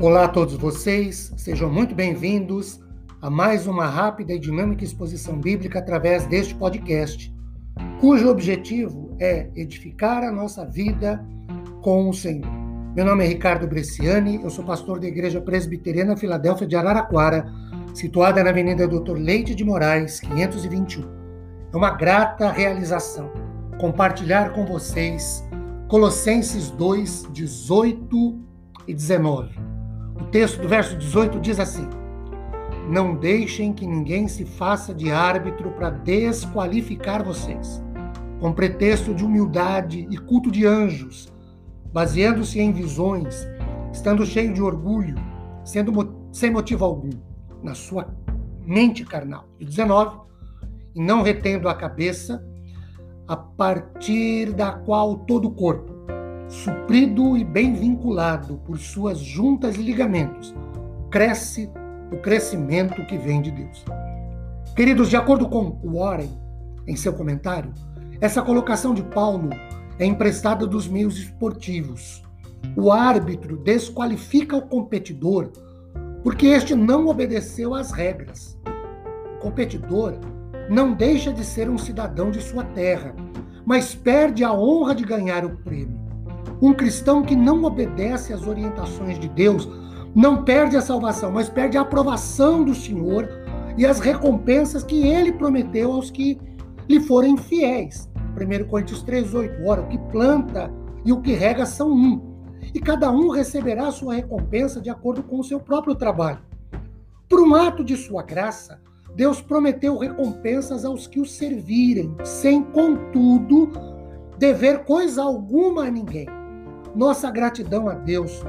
Olá a todos vocês, sejam muito bem-vindos a mais uma rápida e dinâmica exposição bíblica através deste podcast, cujo objetivo é edificar a nossa vida com o Senhor. Meu nome é Ricardo Bresciani, eu sou pastor da Igreja Presbiteriana Filadélfia de Araraquara, situada na Avenida Doutor Leite de Moraes, 521. É uma grata realização compartilhar com vocês Colossenses 2, 18 e 19 o texto do verso 18 diz assim: Não deixem que ninguém se faça de árbitro para desqualificar vocês, com pretexto de humildade e culto de anjos, baseando-se em visões, estando cheio de orgulho, sendo sem motivo algum, na sua mente carnal. E 19, e não retendo a cabeça, a partir da qual todo o corpo, suprido e bem vinculado por suas juntas e ligamentos, cresce o crescimento que vem de Deus. Queridos, de acordo com Warren, em seu comentário, essa colocação de Paulo é emprestada dos meios esportivos. O árbitro desqualifica o competidor porque este não obedeceu às regras. O competidor não deixa de ser um cidadão de sua terra, mas perde a honra de ganhar o prêmio. Um cristão que não obedece às orientações de Deus não perde a salvação, mas perde a aprovação do Senhor e as recompensas que ele prometeu aos que lhe forem fiéis. 1 Coríntios 3,8. Ora, o que planta e o que rega são um, e cada um receberá a sua recompensa de acordo com o seu próprio trabalho. Por um ato de sua graça, Deus prometeu recompensas aos que o servirem, sem, contudo, dever coisa alguma a ninguém. Nossa gratidão a Deus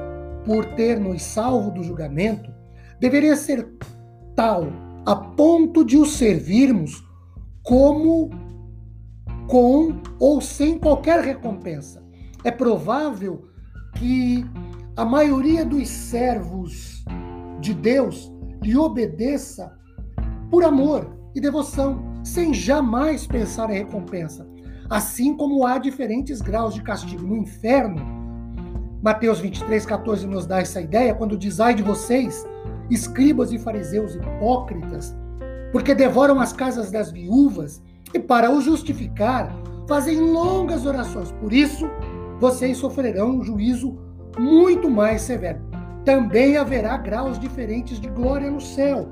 por ter nos salvo do julgamento deveria ser tal a ponto de o servirmos como com ou sem qualquer recompensa. É provável que a maioria dos servos de Deus lhe obedeça por amor e devoção, sem jamais pensar em recompensa. Assim como há diferentes graus de castigo no inferno, Mateus 23, 14 nos dá essa ideia quando diz: ai de vocês, escribas e fariseus hipócritas, porque devoram as casas das viúvas e, para o justificar, fazem longas orações. Por isso, vocês sofrerão um juízo muito mais severo. Também haverá graus diferentes de glória no céu,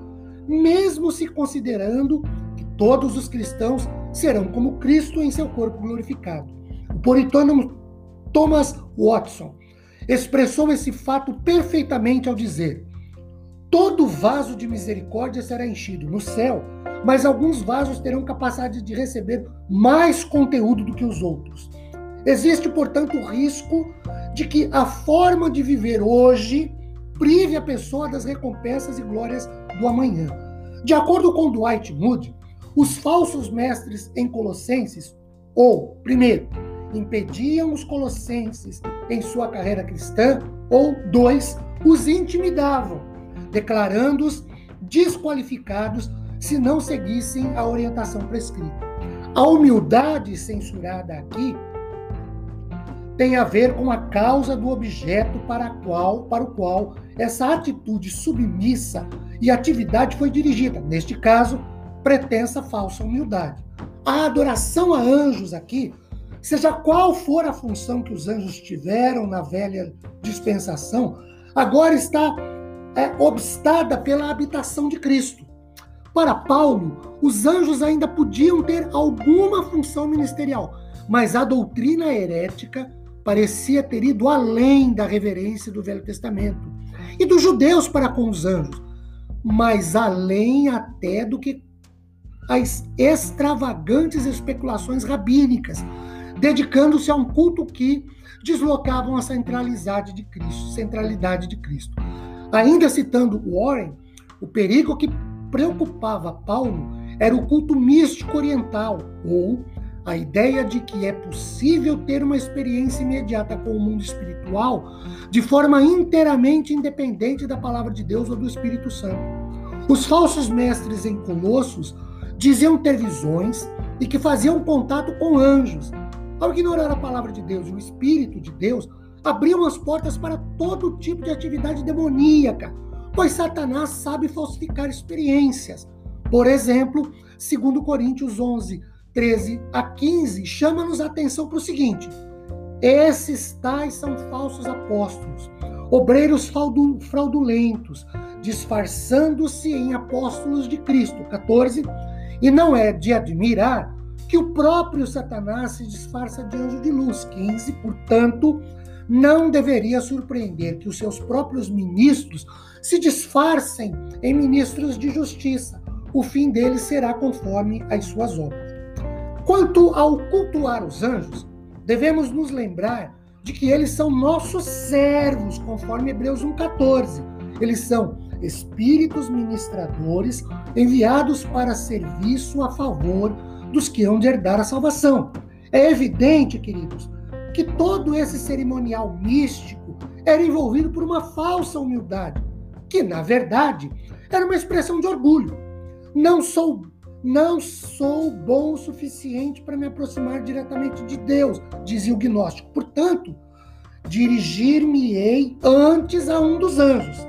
mesmo se considerando que todos os cristãos serão como Cristo em seu corpo glorificado. O puritano Thomas Watson expressou esse fato perfeitamente ao dizer: Todo vaso de misericórdia será enchido no céu, mas alguns vasos terão capacidade de receber mais conteúdo do que os outros. Existe, portanto, o risco de que a forma de viver hoje prive a pessoa das recompensas e glórias do amanhã. De acordo com Dwight Moody, os falsos mestres em Colossenses, ou, primeiro, impediam os colossenses em sua carreira cristã, ou dois, os intimidavam, declarando-os desqualificados se não seguissem a orientação prescrita. A humildade censurada aqui tem a ver com a causa do objeto para, qual, para o qual essa atitude submissa e atividade foi dirigida. Neste caso, pretensa falsa humildade. A adoração a anjos aqui Seja qual for a função que os anjos tiveram na velha dispensação, agora está é, obstada pela habitação de Cristo. Para Paulo, os anjos ainda podiam ter alguma função ministerial, mas a doutrina herética parecia ter ido além da reverência do Velho Testamento e dos judeus para com os anjos, mas além até do que as extravagantes especulações rabínicas dedicando-se a um culto que deslocavam a centralidade de Cristo, centralidade de Cristo. Ainda citando Warren, o perigo que preocupava Paulo era o culto místico oriental, ou a ideia de que é possível ter uma experiência imediata com o mundo espiritual de forma inteiramente independente da palavra de Deus ou do Espírito Santo. Os falsos mestres em Colossos diziam ter visões e que faziam contato com anjos, ao ignorar a palavra de Deus e o Espírito de Deus, abriam as portas para todo tipo de atividade demoníaca, pois Satanás sabe falsificar experiências. Por exemplo, segundo Coríntios 11, 13 a 15, chama-nos a atenção para o seguinte: esses tais são falsos apóstolos, obreiros fraudulentos, disfarçando-se em apóstolos de Cristo. 14. E não é de admirar que o próprio Satanás se disfarça de anjo de luz. 15. Portanto, não deveria surpreender que os seus próprios ministros se disfarcem em ministros de justiça. O fim deles será conforme as suas obras. Quanto ao cultuar os anjos, devemos nos lembrar de que eles são nossos servos, conforme Hebreus 1,14. Eles são espíritos ministradores enviados para serviço a favor dos que hão de herdar a salvação. É evidente, queridos, que todo esse cerimonial místico era envolvido por uma falsa humildade, que na verdade era uma expressão de orgulho. Não sou não sou bom o suficiente para me aproximar diretamente de Deus, dizia o gnóstico. Portanto, dirigir-me-ei antes a um dos anjos.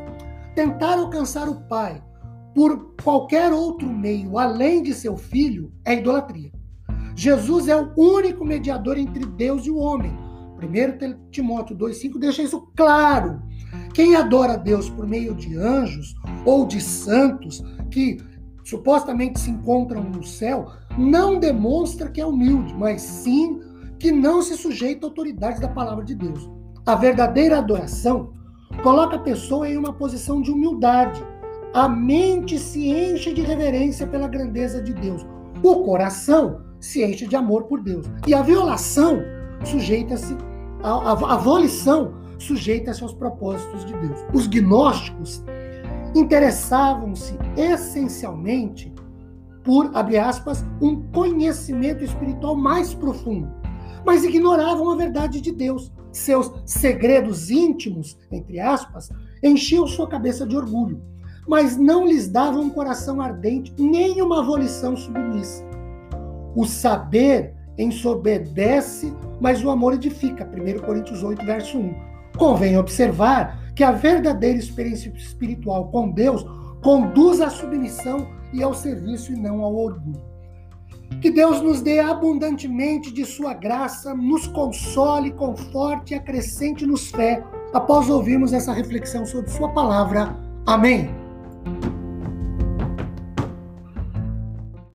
Tentar alcançar o Pai por qualquer outro meio além de seu filho é idolatria. Jesus é o único mediador entre Deus e o homem. 1 Timóteo 2,5 deixa isso claro. Quem adora Deus por meio de anjos ou de santos que supostamente se encontram no céu não demonstra que é humilde, mas sim que não se sujeita à autoridade da palavra de Deus. A verdadeira adoração coloca a pessoa em uma posição de humildade. A mente se enche de reverência pela grandeza de Deus. O coração se enche de amor por Deus. E a violação sujeita-se, a, a, a volição sujeita-se aos propósitos de Deus. Os gnósticos interessavam-se essencialmente por, abre aspas, um conhecimento espiritual mais profundo, mas ignoravam a verdade de Deus. Seus segredos íntimos, entre aspas, enchiam sua cabeça de orgulho, mas não lhes davam um coração ardente nem uma volição submissa. O saber ensoberbece, mas o amor edifica. 1 Coríntios 8, verso 1. Convém observar que a verdadeira experiência espiritual com Deus conduz à submissão e ao serviço e não ao orgulho. Que Deus nos dê abundantemente de sua graça, nos console, conforte e acrescente-nos fé após ouvirmos essa reflexão sobre sua palavra. Amém.